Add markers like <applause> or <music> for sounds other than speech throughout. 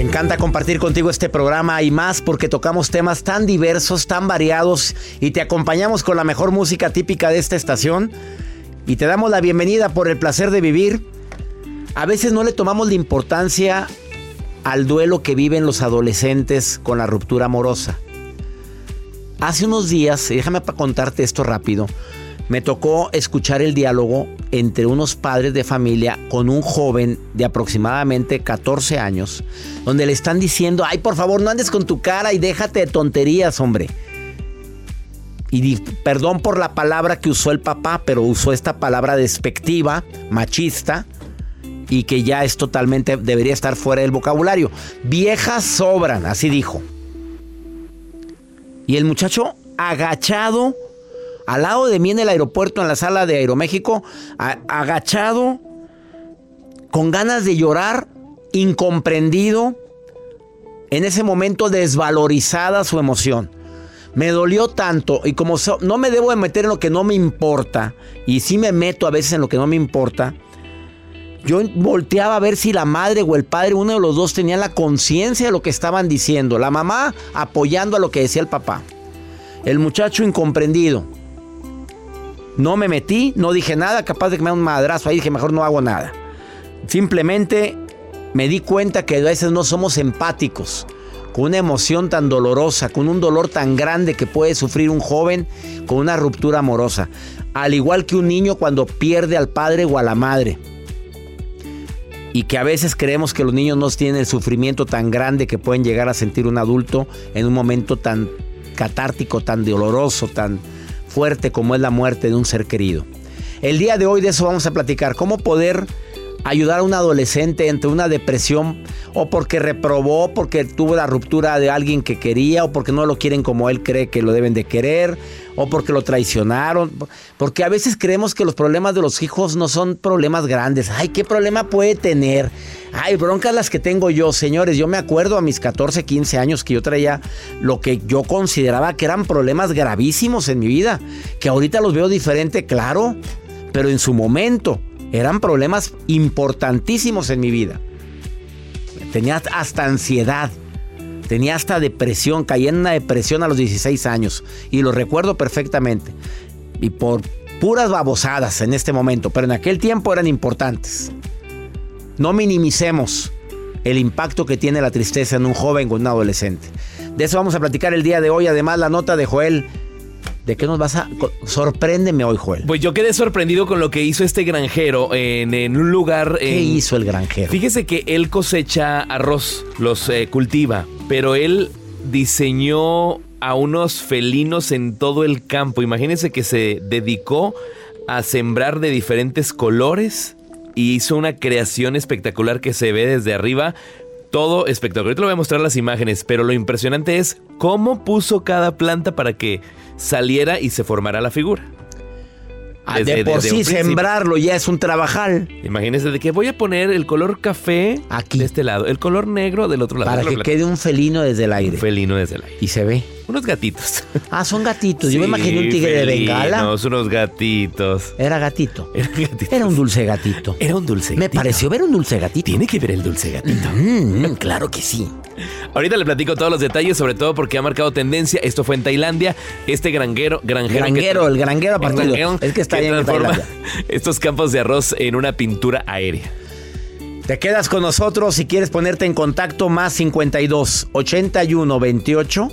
Encanta compartir contigo este programa y más porque tocamos temas tan diversos, tan variados y te acompañamos con la mejor música típica de esta estación y te damos la bienvenida por el placer de vivir. A veces no le tomamos la importancia al duelo que viven los adolescentes con la ruptura amorosa. Hace unos días, déjame contarte esto rápido, me tocó escuchar el diálogo entre unos padres de familia con un joven de aproximadamente 14 años, donde le están diciendo, ay, por favor, no andes con tu cara y déjate de tonterías, hombre. Y perdón por la palabra que usó el papá, pero usó esta palabra despectiva, machista, y que ya es totalmente, debería estar fuera del vocabulario. Viejas sobran, así dijo. Y el muchacho agachado, al lado de mí en el aeropuerto, en la sala de Aeroméxico, agachado, con ganas de llorar, incomprendido, en ese momento desvalorizada su emoción. Me dolió tanto y como no me debo de meter en lo que no me importa, y sí me meto a veces en lo que no me importa, yo volteaba a ver si la madre o el padre, uno de los dos, tenía la conciencia de lo que estaban diciendo. La mamá apoyando a lo que decía el papá. El muchacho incomprendido. No me metí, no dije nada, capaz de que me da un madrazo ahí, dije mejor no hago nada. Simplemente me di cuenta que a veces no somos empáticos con una emoción tan dolorosa, con un dolor tan grande que puede sufrir un joven con una ruptura amorosa. Al igual que un niño cuando pierde al padre o a la madre. Y que a veces creemos que los niños no tienen el sufrimiento tan grande que pueden llegar a sentir un adulto en un momento tan catártico, tan doloroso, tan como es la muerte de un ser querido. El día de hoy de eso vamos a platicar, cómo poder ayudar a un adolescente entre una depresión o porque reprobó, porque tuvo la ruptura de alguien que quería o porque no lo quieren como él cree que lo deben de querer o porque lo traicionaron. Porque a veces creemos que los problemas de los hijos no son problemas grandes. Ay, ¿qué problema puede tener? Ay, broncas las que tengo yo, señores. Yo me acuerdo a mis 14, 15 años que yo traía lo que yo consideraba que eran problemas gravísimos en mi vida. Que ahorita los veo diferente, claro. Pero en su momento eran problemas importantísimos en mi vida. Tenía hasta ansiedad. Tenía hasta depresión. Caí en una depresión a los 16 años. Y lo recuerdo perfectamente. Y por puras babosadas en este momento. Pero en aquel tiempo eran importantes. No minimicemos el impacto que tiene la tristeza en un joven o un adolescente. De eso vamos a platicar el día de hoy. Además, la nota de Joel ¿De qué nos vas a...? Sorpréndeme hoy, Joel. Pues yo quedé sorprendido con lo que hizo este granjero en, en un lugar... ¿Qué hizo el granjero? Fíjese que él cosecha arroz, los eh, cultiva, pero él diseñó a unos felinos en todo el campo. Imagínense que se dedicó a sembrar de diferentes colores y hizo una creación espectacular que se ve desde arriba. Todo espectacular. Ahorita le voy a mostrar las imágenes, pero lo impresionante es cómo puso cada planta para que saliera y se formara la figura. Ah, Desde- de por sí, sembrarlo ya es un trabajal. Imagínense de que voy a poner el color café Aquí. de este lado, el color negro del otro lado. Para que quede un felino desde el aire. Un felino desde el aire. Y se ve. Unos gatitos. <laughs> Ah, son gatitos. Yo me imaginé un tigre de bengala. felinos, unos gatitos. Era gatito. <laughs> Eran gatitos. Era un dulce gatito. Era un dulce Me gatito. pareció ver un dulce gatito. Tiene que ver el dulce gatito. Mm, claro que sí. Ahorita le platico todos los detalles, sobre todo porque ha marcado tendencia. Esto fue en Tailandia. Este granguero, granjero. que- Granguero, el granguero a partir Es que está que en Tailandia. <laughs> estos campos de arroz en una pintura aérea. Te quedas con nosotros si quieres ponerte en contacto más 52 81 28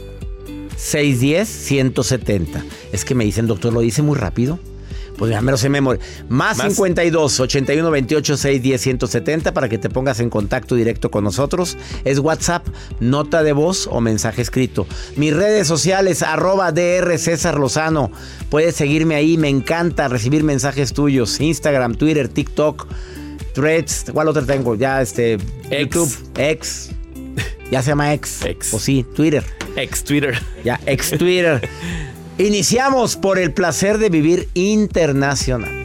610 170. Es que me dicen, doctor, lo dice muy rápido. Pues ya me lo sé memoria. Más, Más. 52 81 28 610 170 para que te pongas en contacto directo con nosotros. Es WhatsApp, nota de voz o mensaje escrito. Mis redes sociales, arroba DR César Lozano. Puedes seguirme ahí, me encanta recibir mensajes tuyos. Instagram, Twitter, TikTok, Threads. ¿Cuál otra tengo? Ya este. Ex. YouTube, X. Ya se llama X. Ex. O sí, Twitter. Ex Twitter. Ya, ex Twitter. Iniciamos por el placer de vivir internacional.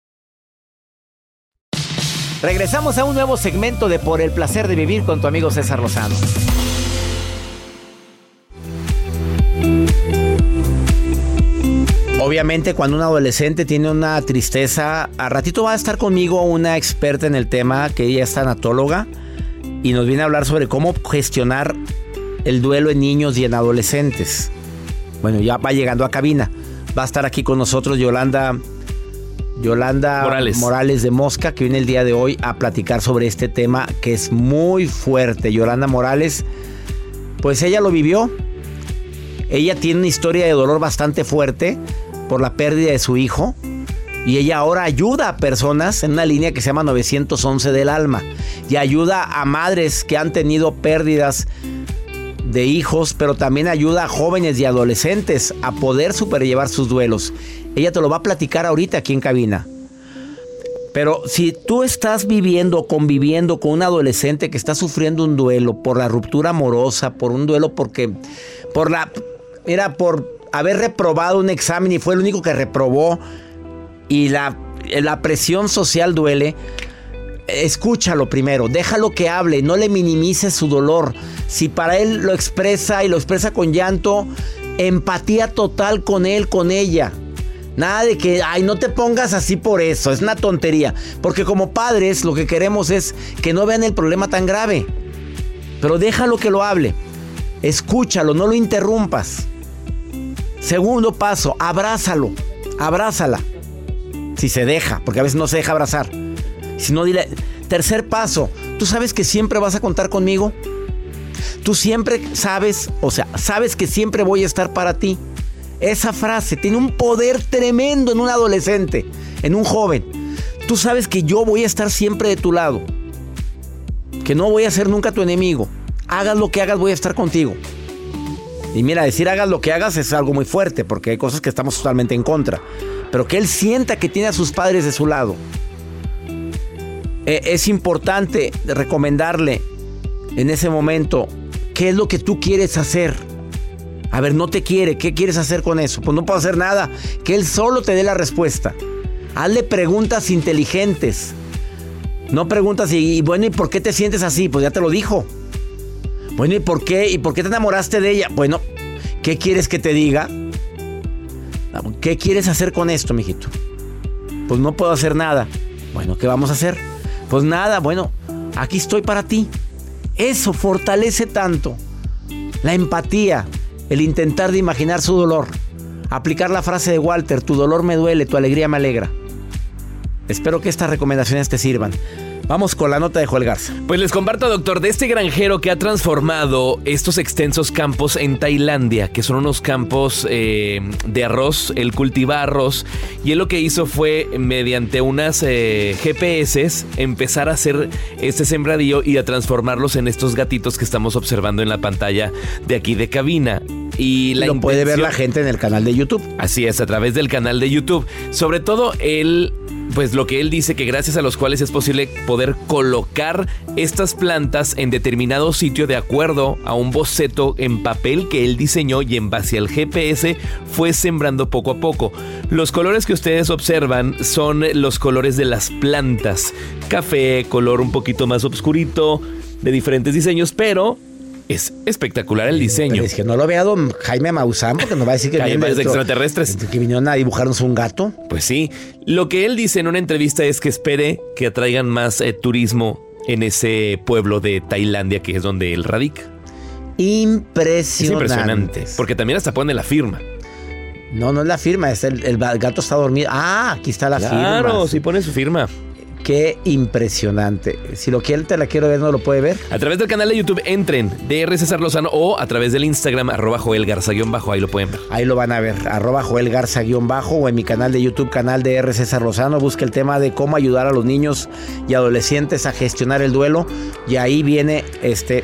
Regresamos a un nuevo segmento de Por el placer de vivir con tu amigo César Lozano. Obviamente cuando un adolescente tiene una tristeza, a ratito va a estar conmigo una experta en el tema, que ella es tanatóloga, y nos viene a hablar sobre cómo gestionar el duelo en niños y en adolescentes. Bueno, ya va llegando a cabina. Va a estar aquí con nosotros Yolanda Yolanda Morales. de Mosca, que viene el día de hoy a platicar sobre este tema que es muy fuerte. Yolanda Morales, pues ella lo vivió. Ella tiene una historia de dolor bastante fuerte por la pérdida de su hijo. Y ella ahora ayuda a personas en una línea que se llama 911 del alma. Y ayuda a madres que han tenido pérdidas de hijos, pero también ayuda a jóvenes y adolescentes a poder superllevar sus duelos. Ella te lo va a platicar ahorita aquí en cabina. Pero si tú estás viviendo o conviviendo con un adolescente que está sufriendo un duelo por la ruptura amorosa, por un duelo porque por la mira por haber reprobado un examen y fue el único que reprobó y la, la presión social duele, escúchalo primero, déjalo que hable, no le minimices su dolor. Si para él lo expresa y lo expresa con llanto, empatía total con él, con ella. Nada de que, ay, no te pongas así por eso, es una tontería. Porque como padres lo que queremos es que no vean el problema tan grave. Pero déjalo que lo hable. Escúchalo, no lo interrumpas. Segundo paso, abrázalo, abrázala. Si se deja, porque a veces no se deja abrazar. Si no, dile. Tercer paso, ¿tú sabes que siempre vas a contar conmigo? Tú siempre sabes, o sea, sabes que siempre voy a estar para ti. Esa frase tiene un poder tremendo en un adolescente, en un joven. Tú sabes que yo voy a estar siempre de tu lado. Que no voy a ser nunca tu enemigo. Hagas lo que hagas, voy a estar contigo. Y mira, decir hagas lo que hagas es algo muy fuerte, porque hay cosas que estamos totalmente en contra. Pero que él sienta que tiene a sus padres de su lado. Eh, es importante recomendarle en ese momento qué es lo que tú quieres hacer. A ver, no te quiere, ¿qué quieres hacer con eso? Pues no puedo hacer nada, que él solo te dé la respuesta. Hazle preguntas inteligentes. No preguntas y, bueno, ¿y por qué te sientes así? Pues ya te lo dijo. Bueno, ¿y por qué? ¿Y por qué te enamoraste de ella? Bueno, ¿qué quieres que te diga? ¿Qué quieres hacer con esto, mijito? Pues no puedo hacer nada. Bueno, ¿qué vamos a hacer? Pues nada, bueno, aquí estoy para ti. Eso fortalece tanto. La empatía, el intentar de imaginar su dolor. Aplicar la frase de Walter, tu dolor me duele, tu alegría me alegra. Espero que estas recomendaciones te sirvan. Vamos con la nota de Joel Garza. Pues les comparto, doctor, de este granjero que ha transformado estos extensos campos en Tailandia, que son unos campos eh, de arroz. Él cultiva arroz y él lo que hizo fue, mediante unas eh, GPS, empezar a hacer este sembradío y a transformarlos en estos gatitos que estamos observando en la pantalla de aquí de cabina. Y la lo puede ver la gente en el canal de YouTube. Así es, a través del canal de YouTube. Sobre todo, él pues lo que él dice que gracias a los cuales es posible poder colocar estas plantas en determinado sitio de acuerdo a un boceto en papel que él diseñó y en base al GPS fue sembrando poco a poco. Los colores que ustedes observan son los colores de las plantas. Café, color un poquito más oscurito, de diferentes diseños, pero es espectacular el diseño. Es que no lo vea don Jaime Maussan porque nos va a decir que <laughs> vienen de extraterrestres. Que vinieron a dibujarnos un gato. Pues sí. Lo que él dice en una entrevista es que espere que atraigan más eh, turismo en ese pueblo de Tailandia que es donde él radica. Impresionante. Es impresionante. Porque también hasta pone la firma. No, no es la firma, es el, gato está dormido. Ah, aquí está la firma. Claro, sí pone su firma. Qué impresionante. Si lo quiere, te la quiero ver, ¿no lo puede ver? A través del canal de YouTube, entren, DR César Lozano, o a través del Instagram, arroba Joel Garza-bajo, ahí lo pueden ver. Ahí lo van a ver, arroba Joel Garza-bajo, o en mi canal de YouTube, canal de R. César Lozano, busca el tema de cómo ayudar a los niños y adolescentes a gestionar el duelo, y ahí viene este...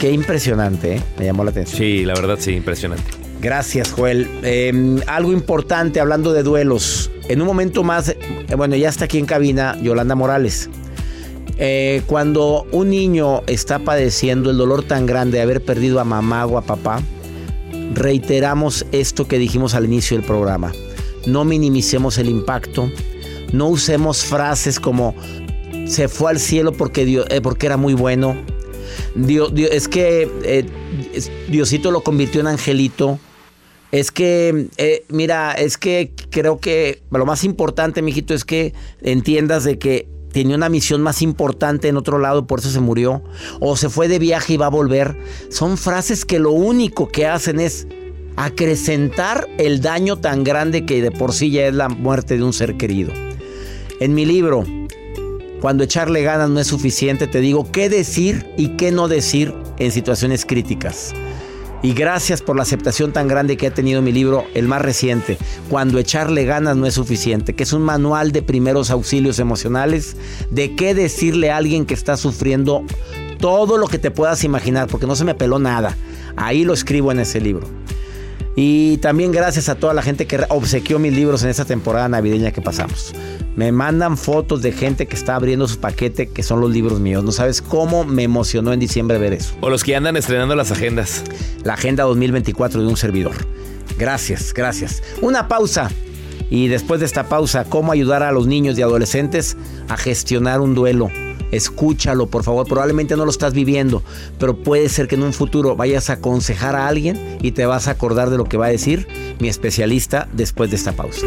Qué impresionante, ¿eh? me llamó la atención. Sí, la verdad sí, impresionante. Gracias, Joel. Em, algo importante hablando de duelos. En un momento más, eh, bueno, ya está aquí en cabina Yolanda Morales. Eh, cuando un niño está padeciendo el dolor tan grande de haber perdido a mamá o a papá, reiteramos esto que dijimos al inicio del programa. No minimicemos el impacto. No usemos frases como se fue al cielo porque, eh, porque era muy bueno. Dios, es que Diosito lo convirtió en angelito. Es que, eh, mira, es que creo que lo más importante, mijito, es que entiendas de que tenía una misión más importante en otro lado, por eso se murió. O se fue de viaje y va a volver. Son frases que lo único que hacen es acrecentar el daño tan grande que de por sí ya es la muerte de un ser querido. En mi libro, cuando echarle ganas no es suficiente, te digo qué decir y qué no decir en situaciones críticas. Y gracias por la aceptación tan grande que ha tenido mi libro, el más reciente, Cuando echarle ganas no es suficiente, que es un manual de primeros auxilios emocionales, de qué decirle a alguien que está sufriendo todo lo que te puedas imaginar, porque no se me peló nada. Ahí lo escribo en ese libro. Y también gracias a toda la gente que obsequió mis libros en esta temporada navideña que pasamos. Me mandan fotos de gente que está abriendo su paquete, que son los libros míos. No sabes cómo me emocionó en diciembre ver eso. O los que andan estrenando las agendas. La agenda 2024 de un servidor. Gracias, gracias. Una pausa. Y después de esta pausa, ¿cómo ayudar a los niños y adolescentes a gestionar un duelo? Escúchalo, por favor. Probablemente no lo estás viviendo, pero puede ser que en un futuro vayas a aconsejar a alguien y te vas a acordar de lo que va a decir mi especialista después de esta pausa.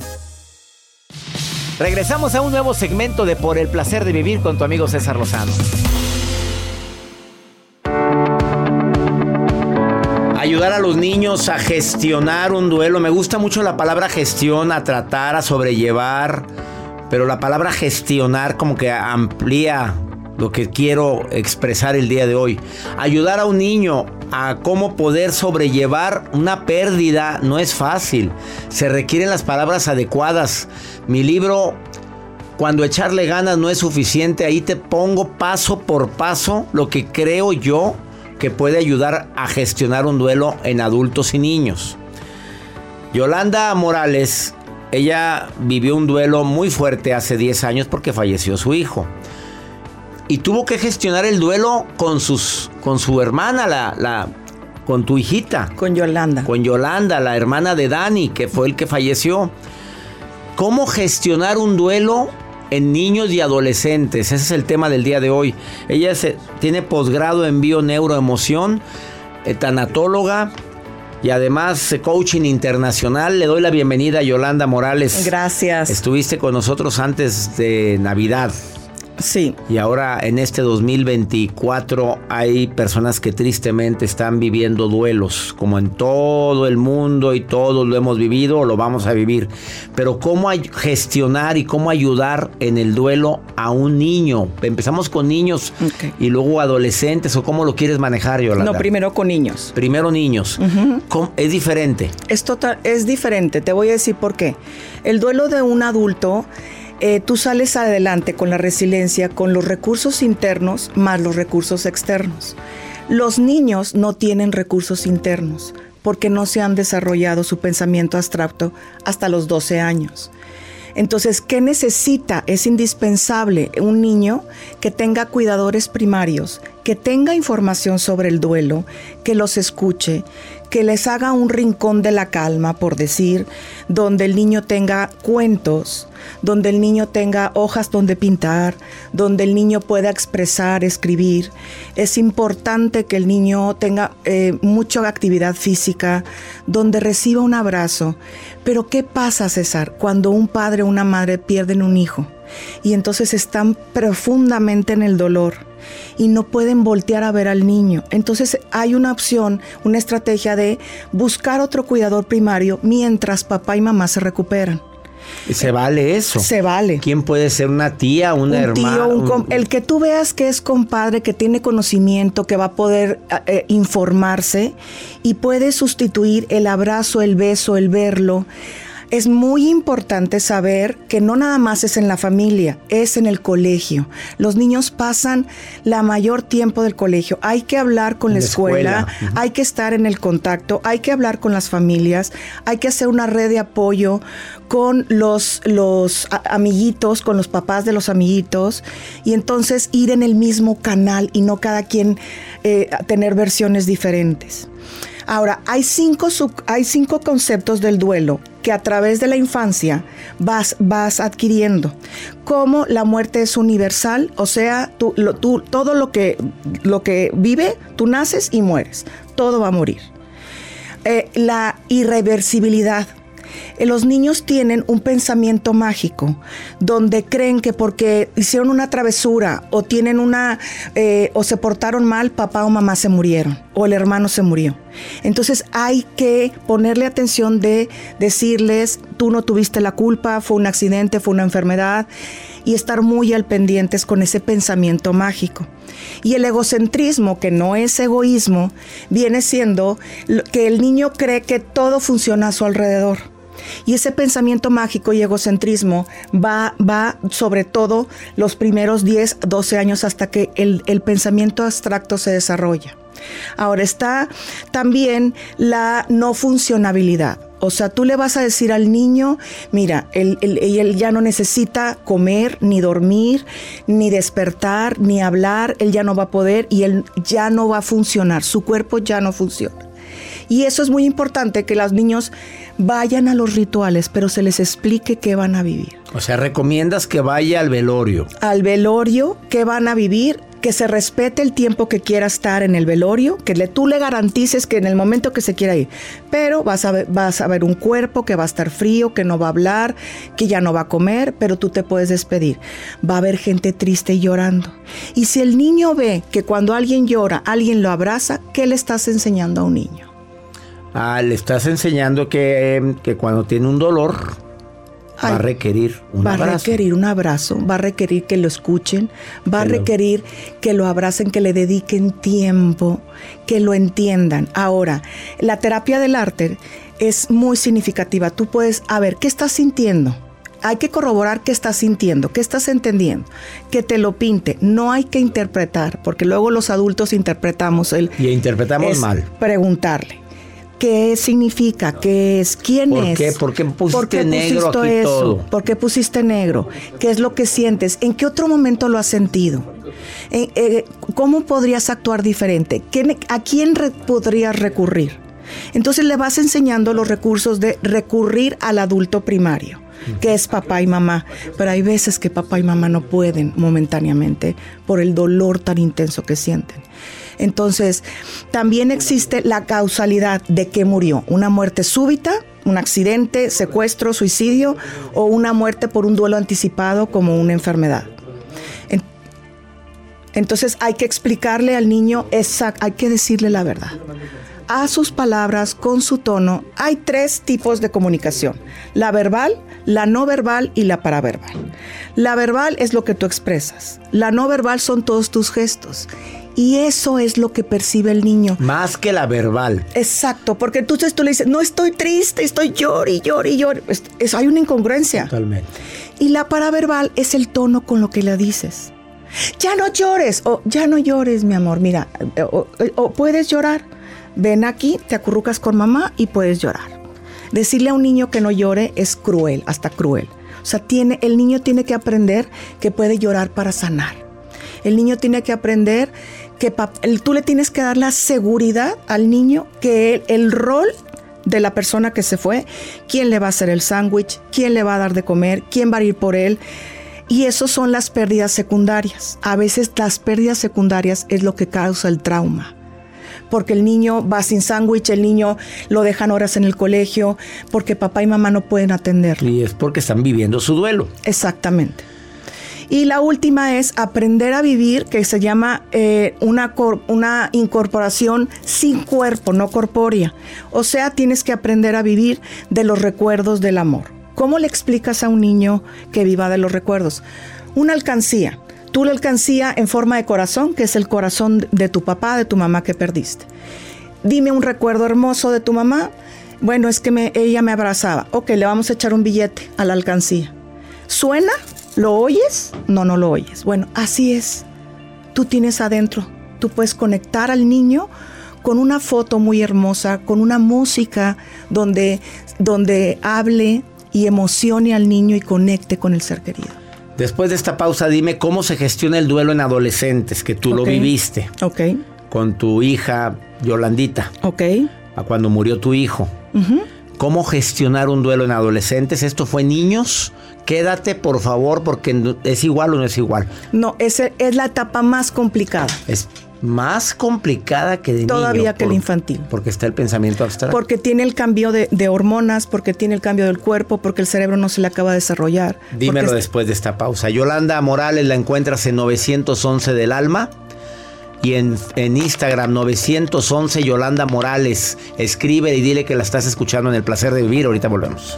Regresamos a un nuevo segmento de Por el placer de vivir con tu amigo César Lozano. ayudar a los niños a gestionar un duelo. Me gusta mucho la palabra gestión, a tratar, a sobrellevar, pero la palabra gestionar como que amplía lo que quiero expresar el día de hoy. Ayudar a un niño a cómo poder sobrellevar una pérdida no es fácil. Se requieren las palabras adecuadas. Mi libro, cuando echarle ganas no es suficiente, ahí te pongo paso por paso lo que creo yo que puede ayudar a gestionar un duelo en adultos y niños. Yolanda Morales, ella vivió un duelo muy fuerte hace 10 años porque falleció su hijo. Y tuvo que gestionar el duelo con, sus, con su hermana, la, la, con tu hijita. Con Yolanda. Con Yolanda, la hermana de Dani, que fue el que falleció. ¿Cómo gestionar un duelo en niños y adolescentes. Ese es el tema del día de hoy. Ella se, tiene posgrado en bioneuroemoción, tanatóloga y además coaching internacional. Le doy la bienvenida a Yolanda Morales. Gracias. Estuviste con nosotros antes de Navidad. Sí. Y ahora en este 2024 hay personas que tristemente están viviendo duelos, como en todo el mundo y todos lo hemos vivido o lo vamos a vivir. Pero cómo gestionar y cómo ayudar en el duelo a un niño. Empezamos con niños okay. y luego adolescentes o cómo lo quieres manejar, Yolanda. No, primero con niños. Primero niños. Uh -huh. Es diferente. Es total, es diferente. Te voy a decir por qué. El duelo de un adulto eh, tú sales adelante con la resiliencia, con los recursos internos más los recursos externos. Los niños no tienen recursos internos porque no se han desarrollado su pensamiento abstracto hasta los 12 años. Entonces, ¿qué necesita? Es indispensable un niño que tenga cuidadores primarios, que tenga información sobre el duelo, que los escuche, que les haga un rincón de la calma, por decir, donde el niño tenga cuentos, donde el niño tenga hojas donde pintar, donde el niño pueda expresar, escribir. Es importante que el niño tenga eh, mucha actividad física, donde reciba un abrazo. Pero ¿qué pasa, César, cuando un padre o una madre pierden un hijo? Y entonces están profundamente en el dolor y no pueden voltear a ver al niño. Entonces hay una opción, una estrategia de buscar otro cuidador primario mientras papá y mamá se recuperan. ¿Se vale eso? Se vale. ¿Quién puede ser una tía, una un hermana? Tío, un un... El que tú veas que es compadre, que tiene conocimiento, que va a poder eh, informarse y puede sustituir el abrazo, el beso, el verlo es muy importante saber que no nada más es en la familia, es en el colegio. Los niños pasan la mayor tiempo del colegio. Hay que hablar con la, la escuela, escuela. Uh -huh. hay que estar en el contacto, hay que hablar con las familias, hay que hacer una red de apoyo con los, los amiguitos, con los papás de los amiguitos, y entonces ir en el mismo canal y no cada quien eh, tener versiones diferentes. Ahora, hay cinco, hay cinco conceptos del duelo que a través de la infancia vas, vas adquiriendo. Como la muerte es universal, o sea, tú, lo, tú, todo lo que, lo que vive, tú naces y mueres. Todo va a morir. Eh, la irreversibilidad. Eh, los niños tienen un pensamiento mágico donde creen que porque hicieron una travesura o tienen una eh, o se portaron mal, papá o mamá se murieron o el hermano se murió. Entonces hay que ponerle atención de decirles, tú no tuviste la culpa, fue un accidente, fue una enfermedad y estar muy al pendientes con ese pensamiento mágico. Y el egocentrismo, que no es egoísmo, viene siendo que el niño cree que todo funciona a su alrededor. Y ese pensamiento mágico y egocentrismo va, va sobre todo los primeros 10, 12 años hasta que el, el pensamiento abstracto se desarrolla. Ahora está también la no funcionabilidad. O sea, tú le vas a decir al niño, mira, él, él, él, ya no necesita comer, ni dormir, ni despertar, ni hablar, él ya no va a poder y él ya no va a funcionar, su cuerpo ya no funciona. Y eso es muy importante, que los niños vayan a los rituales, pero se les explique qué van a vivir. O sea, recomiendas que vaya al velorio. Al velorio, qué van a vivir, que se respete el tiempo que quiera estar en el velorio, que le, tú le garantices que en el momento que se quiera ir, pero vas a, ver, vas a ver un cuerpo que va a estar frío, que no va a hablar, que ya no va a comer, pero tú te puedes despedir. Va a haber gente triste y llorando. Y si el niño ve que cuando alguien llora, alguien lo abraza, ¿qué le estás enseñando a un niño? Ah, le estás enseñando que, que cuando tiene un dolor va a requerir un va a abrazo. requerir un abrazo, va a requerir que lo escuchen, va a requerir que lo abracen, que le dediquen tiempo, que lo entiendan. Ahora, la terapia del arte es muy significativa. Tú puedes, a ver, ¿qué estás sintiendo? Hay que corroborar qué estás sintiendo, qué estás entendiendo, que te lo pinte. No hay que interpretar, porque luego los adultos interpretamos el... Y interpretamos es mal. Preguntarle. ¿Qué significa? ¿Qué es? ¿Quién ¿Por es? qué? ¿Por qué pusiste ¿Por qué negro aquí eso? todo? ¿Por qué pusiste negro? ¿Qué es lo que sientes? ¿En qué otro momento lo has sentido? Eh, eh, ¿Cómo podrías actuar diferente? ¿Quién- ¿A quién podrías recurrir? Entonces le vas enseñando los recursos de recurrir al adulto primario, que es papá y mamá. Pero hay veces que papá y mamá no pueden momentáneamente por el dolor tan intenso que sienten. Entonces, también existe la causalidad de que murió. Una muerte súbita, un accidente, secuestro, suicidio o una muerte por un duelo anticipado como una enfermedad. En- Entonces hay que explicarle al niño, exact, hay que decirle la verdad. A sus palabras, con su tono, hay tres tipos de comunicación. La verbal, la no verbal y la paraverbal. La verbal es lo que tú expresas. La no verbal son todos tus gestos. Y eso es lo que percibe el niño. Más que la verbal. Exacto, porque entonces tú le dices, no estoy triste, estoy llori, llori, llori. Es- es- hay una incongruencia. Totalmente. Y la paraverbal es el tono con lo que le dices. Ya no llores, o ya no llores, mi amor, mira, o, o puedes llorar. Ven aquí, te acurrucas con mamá y puedes llorar. Decirle a un niño que no llore es cruel, hasta cruel. O sea, tiene, el niño tiene que aprender que puede llorar para sanar. El niño tiene que aprender que el- tú le tienes que dar la seguridad al niño que él- el rol de la persona que se fue, quién le va a hacer el sándwich, quién le va a dar de comer, quién va a ir por él. Y eso son las pérdidas secundarias. A veces las pérdidas secundarias es lo que causa el trauma. Porque el niño va sin sándwich, el niño lo dejan horas en el colegio, porque papá y mamá no pueden atenderlo. Y es porque están viviendo su duelo. Exactamente. Y la última es aprender a vivir, que se llama eh, una, una incorporación sin cuerpo, no corpórea. O sea, tienes que aprender a vivir de los recuerdos del amor. ¿Cómo le explicas a un niño que viva de los recuerdos? Una alcancía. Tú la alcancía en forma de corazón, que es el corazón de tu papá, de tu mamá que perdiste. Dime un recuerdo hermoso de tu mamá. Bueno, es que ella me abrazaba. Ok, le vamos a echar un billete a la alcancía. ¿Suena? ¿Lo oyes? No, no lo oyes. Bueno, así es. Tú tienes adentro. Tú puedes conectar al niño con una foto muy hermosa, con una música donde, donde hable y emocione al niño y conecte con el ser querido. Después de esta pausa, dime cómo se gestiona el duelo en adolescentes, que tú lo viviste Ok, con tu hija Yolandita, ok. a cuando murió tu hijo. ¿Cómo gestionar un duelo en adolescentes? ¿Esto fue niños? Quédate, por favor, porque es igual o no es igual. No, ese es la etapa más complicada. Es más complicada que de Todavía niño, que el por- infantil. Porque está el pensamiento abstracto. Porque tiene el cambio de, de hormonas, porque tiene el cambio del cuerpo, porque el cerebro no se le acaba de desarrollar. Dímelo después de esta pausa. Yolanda Morales la encuentras en 911 del Alma y en, en Instagram 911 Yolanda Morales. Escribe y dile que la estás escuchando en el placer de vivir. Ahorita volvemos.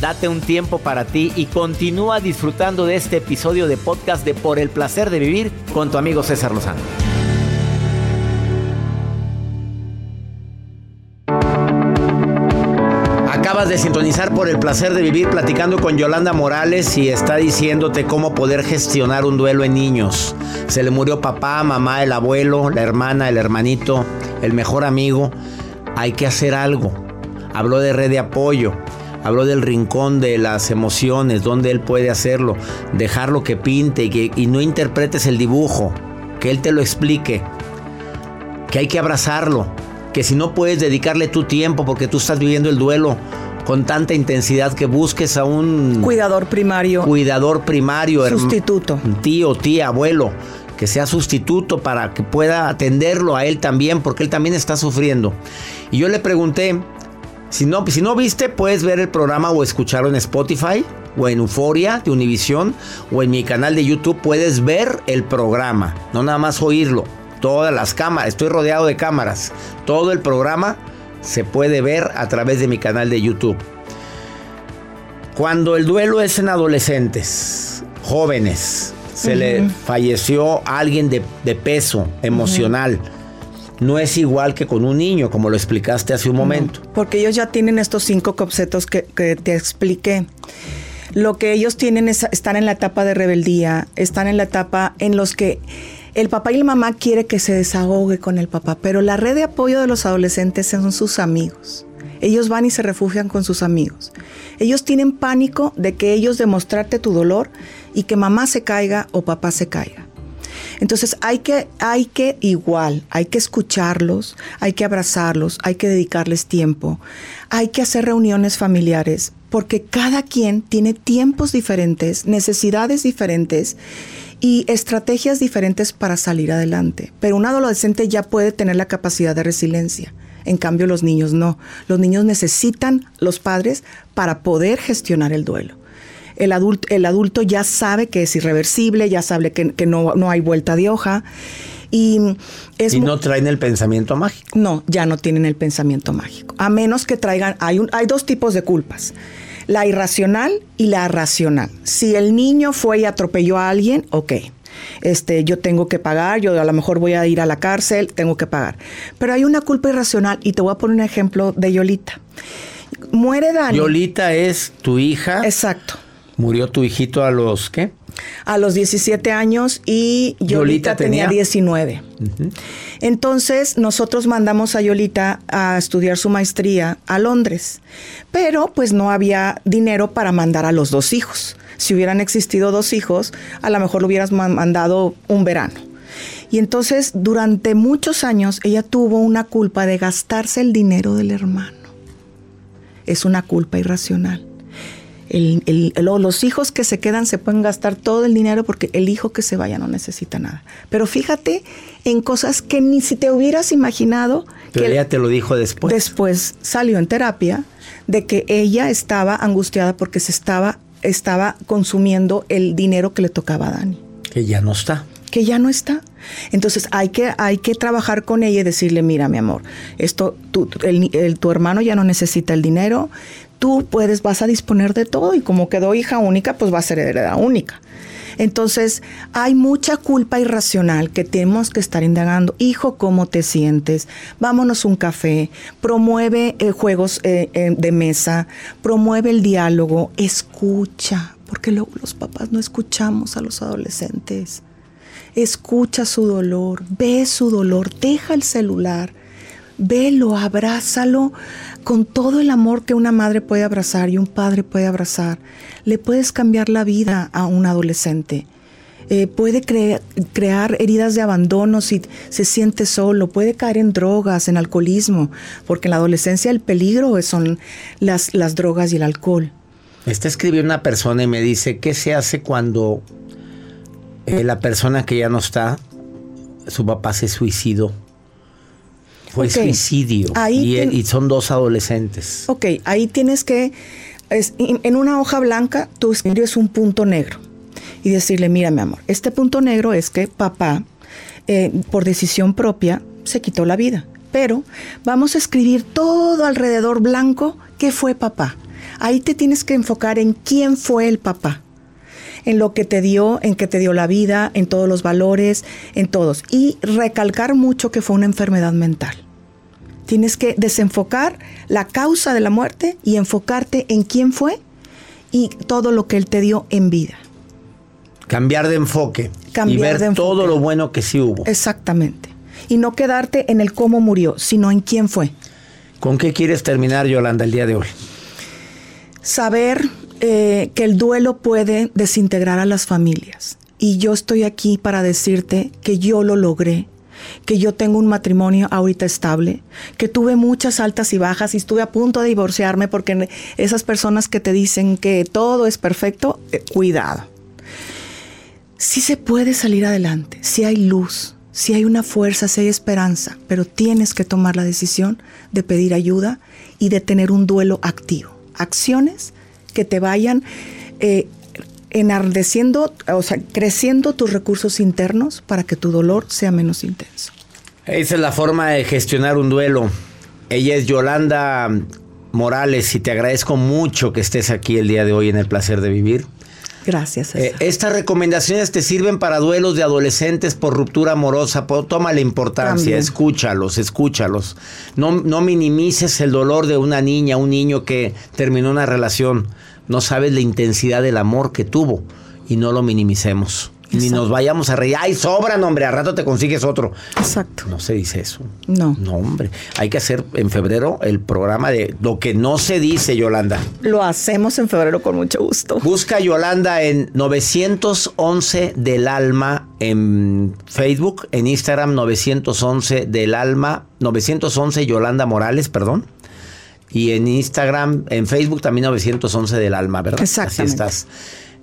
Date un tiempo para ti y continúa disfrutando de este episodio de podcast de Por el placer de vivir con tu amigo César Lozano. Acabas de sintonizar por el placer de vivir platicando con Yolanda Morales y está diciéndote cómo poder gestionar un duelo en niños. Se le murió papá, mamá, el abuelo, la hermana, el hermanito, el mejor amigo. Hay que hacer algo. Habló de red de apoyo. Habló del rincón de las emociones, donde él puede hacerlo. Dejarlo que pinte y, que, y no interpretes el dibujo. Que él te lo explique. Que hay que abrazarlo. Que si no puedes dedicarle tu tiempo porque tú estás viviendo el duelo con tanta intensidad que busques a un cuidador primario. Cuidador primario. Sustituto. Tío, tía, abuelo. Que sea sustituto para que pueda atenderlo a él también, porque él también está sufriendo. Y yo le pregunté, si no, si no viste, puedes ver el programa o escucharlo en Spotify o en Euforia de Univisión o en mi canal de YouTube. Puedes ver el programa, no nada más oírlo. Todas las cámaras, estoy rodeado de cámaras. Todo el programa se puede ver a través de mi canal de YouTube. Cuando el duelo es en adolescentes, jóvenes, se le falleció alguien de, de peso emocional. No es igual que con un niño, como lo explicaste hace un momento. No, porque ellos ya tienen estos cinco conceptos que, que, te expliqué. Lo que ellos tienen es, están en la etapa de rebeldía, están en la etapa en los que el papá y la mamá quiere que se desahogue con el papá, pero la red de apoyo de los adolescentes son sus amigos. Ellos van y se refugian con sus amigos. Ellos tienen pánico de que ellos demostrarte tu dolor y que mamá se caiga o papá se caiga. Entonces hay que, hay que igual, hay que escucharlos, hay que abrazarlos, hay que dedicarles tiempo, hay que hacer reuniones familiares, porque cada quien tiene tiempos diferentes, necesidades diferentes y estrategias diferentes para salir adelante. Pero un adolescente ya puede tener la capacidad de resiliencia. En cambio, los niños no. Los niños necesitan los padres para poder gestionar el duelo. El adulto, el adulto ya sabe que es irreversible, ya sabe que, que no, no, hay vuelta de hoja. Y, es y no traen el pensamiento mágico. No, ya no tienen el pensamiento mágico. A menos que traigan, hay, un, hay dos tipos de culpas la irracional y la racional. Si el niño fue y atropelló a alguien, ok. Este, yo tengo que pagar, yo a lo mejor voy a ir a la cárcel, tengo que pagar. Pero hay una culpa irracional y te voy a poner un ejemplo de Yolita. Muere Dani. Yolita es tu hija. Exacto. Murió tu hijito a los qué? A los 17 años y Yolita, Yolita tenía, tenía 19. Uh -huh. Entonces nosotros mandamos a Yolita a estudiar su maestría a Londres, pero pues no había dinero para mandar a los dos hijos. Si hubieran existido dos hijos, a lo mejor lo hubieras mandado un verano. Y entonces durante muchos años ella tuvo una culpa de gastarse el dinero del hermano. Es una culpa irracional. El, el, los hijos que se quedan se pueden gastar todo el dinero porque el hijo que se vaya no necesita nada. Pero fíjate en cosas que ni si te hubieras imaginado. Pero que ella te lo dijo después. Después salió en terapia de que ella estaba angustiada porque se estaba, estaba consumiendo el dinero que le tocaba a Dani. Que ya no está. Que ya no está. Entonces hay que, hay que trabajar con ella y decirle, mira, mi amor, esto, tu, el, el, tu hermano ya no necesita el dinero, tú puedes, vas a disponer de todo y como quedó hija única, pues va a ser heredera única. Entonces, hay mucha culpa irracional que tenemos que estar indagando. Hijo, ¿cómo te sientes? Vámonos un café. Promueve eh, juegos eh, eh, de mesa. Promueve el diálogo. Escucha. Porque luego los papás no escuchamos a los adolescentes. Escucha su dolor. Ve su dolor. Deja el celular. Velo, abrázalo con todo el amor que una madre puede abrazar y un padre puede abrazar. Le puedes cambiar la vida a un adolescente. Eh, puede cre crear heridas de abandono si se siente solo, puede caer en drogas, en alcoholismo, porque en la adolescencia el peligro son las, las drogas y el alcohol. Me está escribiendo una persona y me dice, ¿qué se hace cuando eh, la persona que ya no está, su papá se suicidó? Fue okay. suicidio. Y, y, son dos adolescentes. Ok, ahí tienes que, es, en una hoja blanca, tú escribes un punto negro y decirle, mira mi amor, este punto negro es que papá, eh, por decisión propia, se quitó la vida. Pero vamos a escribir todo alrededor blanco que fue papá. Ahí te tienes que enfocar en quién fue el papá, en lo que te dio, en que te dio la vida, en todos los valores, en todos. Y recalcar mucho que fue una enfermedad mental. Tienes que desenfocar la causa de la muerte y enfocarte en quién fue y todo lo que él te dio en vida. Cambiar de enfoque. Cambiar y ver de enfoque. todo lo bueno que sí hubo. Exactamente. Y no quedarte en el cómo murió, sino en quién fue. ¿Con qué quieres terminar, Yolanda, el día de hoy? Saber eh, que el duelo puede desintegrar a las familias. Y yo estoy aquí para decirte que yo lo logré, que yo tengo un matrimonio ahorita estable, que tuve muchas altas y bajas y estuve a punto de divorciarme porque esas personas que te dicen que todo es perfecto, eh, cuidado. Sí se puede salir adelante, sí hay luz, sí hay una fuerza, sí hay esperanza, pero tienes que tomar la decisión de pedir ayuda y de tener un duelo activo. Acciones que te vayan eh, enardeciendo, o sea, creciendo tus recursos internos para que tu dolor sea menos intenso. Esa es la forma de gestionar un duelo. Ella es Yolanda Morales y te agradezco mucho que estés aquí el día de hoy en el placer de vivir. Gracias. Eh, estas recomendaciones te sirven para duelos de adolescentes por ruptura amorosa. Por, toma la importancia, También. escúchalos, escúchalos. No, no minimices el dolor de una niña, un niño que terminó una relación. No sabes la intensidad del amor que tuvo y no lo minimicemos. Ni nos vayamos a reír. ¡Ay, sobran, hombre! A rato te consigues otro. Exacto. No se dice eso. No. No, hombre. Hay que hacer en febrero el programa de lo que no se dice, Yolanda. Lo hacemos en febrero con mucho gusto. Busca a Yolanda en 911 del alma en Facebook, en Instagram 911 del alma, 911 Yolanda Morales, perdón. Y en Instagram, en Facebook también 911 del alma, ¿verdad? Así Exactamente. estás.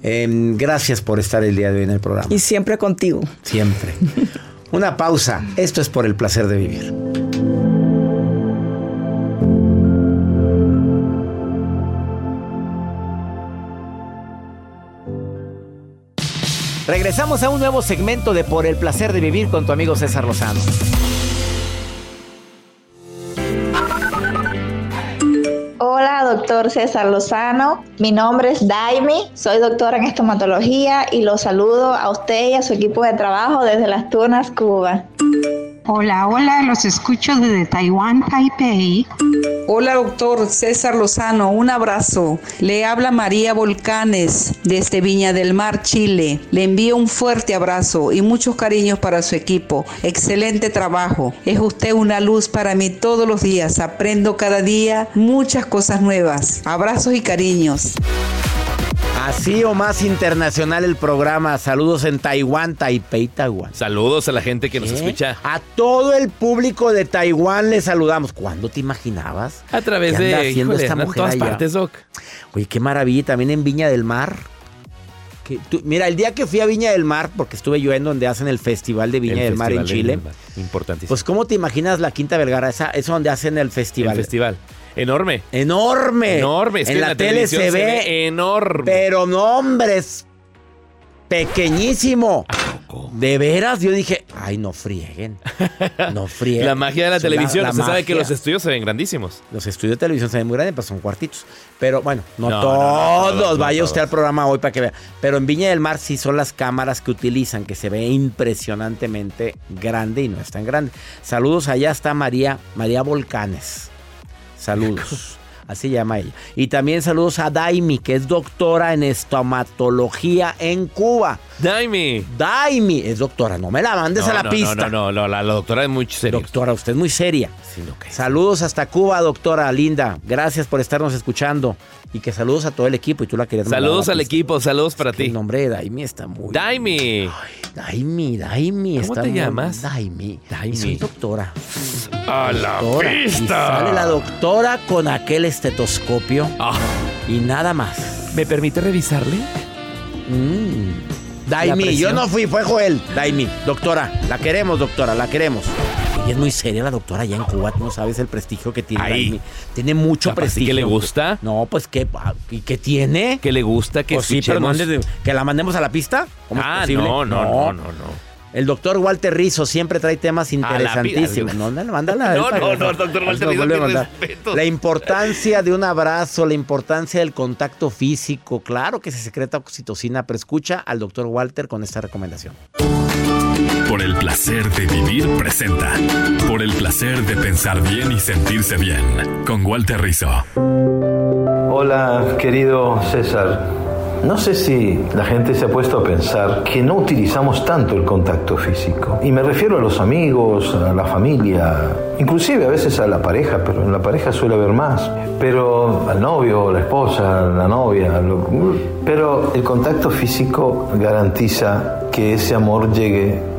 Em, gracias por estar el día de hoy en el programa. Y siempre contigo. Siempre. <laughs> Una pausa. Esto es por el placer de vivir. Regresamos a un nuevo segmento de Por el placer de vivir con tu amigo César Lozano. Doctor César Lozano. Mi nombre es Daimi, soy doctora en estomatología y los saludo a usted y a su equipo de trabajo desde Las Tunas, Cuba. Hola, hola, los escucho desde Taiwán, Taipei. Hola, doctor César Lozano, un abrazo. Le habla María Volcanes desde Viña del Mar, Chile. Le envío un fuerte abrazo y muchos cariños para su equipo. Excelente trabajo. Es usted una luz para mí todos los días. Aprendo cada día muchas cosas nuevas. Abrazos y cariños. Así o más internacional el programa. Saludos en Taiwán, Taipei, Taiwán. Saludos a la gente que nos escucha A todo el público de Taiwán le saludamos. ¿Cuándo te imaginabas? a través ¿Qué anda de haciendo híjole, esta mujer todas allá? partes, Doc. Oye, qué maravilla. También en Viña del Mar. Que tú- mira, el día que fui a Viña del Mar, porque estuve yo en donde hacen el Festival de Viña El del Mar en Chile. Mar. Importantísimo. Pues, ¿cómo te imaginas la Quinta Vergara? Esa, eso donde hacen el festival. el festival. Enorme. Enorme. Enorme. Es en la, tele se ve, enorme. pero no, hombre, es pequeñísimo. De veras, yo dije, ay, no frieguen. No <laughs> frieguen. La magia de la televisión. la Usted sabe que los estudios se ven grandísimos. Los estudios de televisión se ven muy grandes, pero son cuartitos. Pero bueno, no, todos. no, todos, no Vaya usted al programa hoy para que vea. Pero en Viña del Mar sí son las cámaras que utilizan, que se ve impresionantemente grande y no es tan grande. Saludos, allá está María, María Volcanes. Saludos. <laughs> Así llama ella. Y también saludos a Daimi, que es doctora en estomatología en Cuba. Daimi. Daimi es doctora, no me la mandes No, a la no, pista. No, no, no, la, la doctora es muy seria. Doctora, usted es muy seria. Saludos hasta Cuba, doctora linda. Gracias por estarnos escuchando. Y que saludos a todo el equipo. Y tú la querías Saludos la al pista. equipo, saludos para ti. El nombre de Daimi está muy. Daimi. Daimi, Daimi. ¿Cómo está te muy- llamas? Daimi. Daimi. Y soy doctora. A la Doctora. Y pista. sale la doctora con aquel estetoscopio. Ah. Y nada más. ¿Me permite revisarle? Mm. La Daimi, yo no fui, fue Joel. Daimi, doctora, la queremos, doctora, la queremos. Y es muy seria la doctora allá en Cuba, no sabes el prestigio que tiene Ahí. Tiene mucho sí prestigio. que le gusta. No, pues que ¿y qué tiene? Que le gusta que Pues sí, pero no escuchemos. andes de- que la mandemos a la pista. ¿Cómo es Ah, posible? no, no, no, no, no. El doctor Walter Rizzo siempre trae temas interesantísimos. No, <laughs> no, mándala. No, no, no, doctor Walter Rizzo. La importancia de un abrazo, la importancia del contacto físico. Claro que se secreta oxitocina, pero escucha al doctor Walter con esta recomendación. Por el placer de vivir presenta. Por el placer de pensar bien y sentirse bien. Con Walter Rizzo. Hola, querido César. No sé si la gente se ha puesto a pensar que no utilizamos tanto el contacto físico. Y me refiero a los amigos, a la familia, inclusive a veces a la pareja, pero en la pareja suele haber más. Pero al novio, la esposa, la novia. pero el contacto físico garantiza que ese amor llegue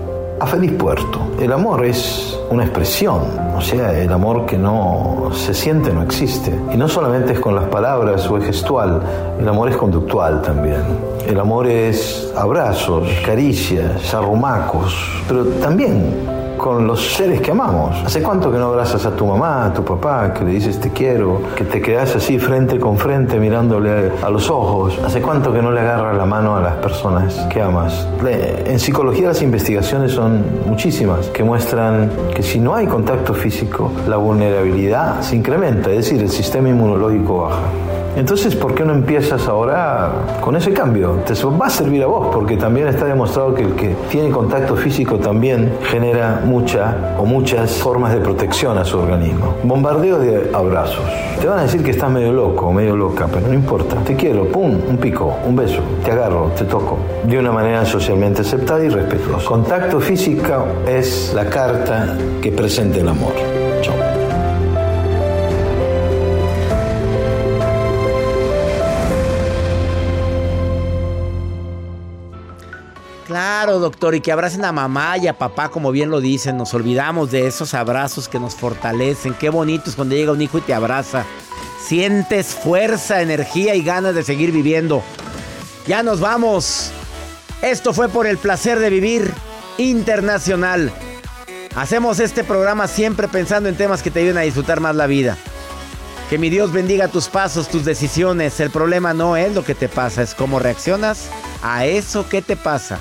a feliz puerto. El amor es una expresión, o sea, el amor que no se siente no existe. Y no solamente es con las palabras o es gestual, el amor es conductual también. El amor es abrazos, caricias, arrumacos, pero también con los seres que amamos. ¿Hace cuánto que no abrazas a tu mamá, a tu papá, que le dices te quiero, que te quedas así frente con frente mirándole a los ojos? ¿Hace cuánto que no le agarras la mano a las personas que amas? En psicología las investigaciones son muchísimas que muestran que si no hay contacto físico, la vulnerabilidad se incrementa, es decir, el sistema inmunológico baja. Entonces, ¿por qué no empiezas ahora con ese cambio? Te va a servir a vos, porque también está demostrado que el que tiene contacto físico también genera mucha o muchas formas de protección a su organismo. Bombardeo de abrazos. Te van a decir que estás medio loco, medio loca, pero no importa. Te quiero, pum, un pico, un beso, te agarro, te toco. De una manera socialmente aceptada y respetuosa. Contacto físico es la carta que presenta el amor. Chao. Claro, doctor, y que abracen a mamá y a papá, como bien lo dicen. Nos olvidamos de esos abrazos que nos fortalecen. Qué bonito es cuando llega un hijo y te abraza. Sientes fuerza, energía y ganas de seguir viviendo. Ya nos vamos. Esto fue por el placer de vivir internacional. Hacemos este programa siempre pensando en temas que te ayuden a disfrutar más la vida. Que mi Dios bendiga tus pasos, tus decisiones. El problema no es lo que te pasa, es cómo reaccionas a eso que te pasa.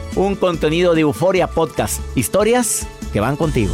Un contenido de Euforia Podcast. Historias que van contigo.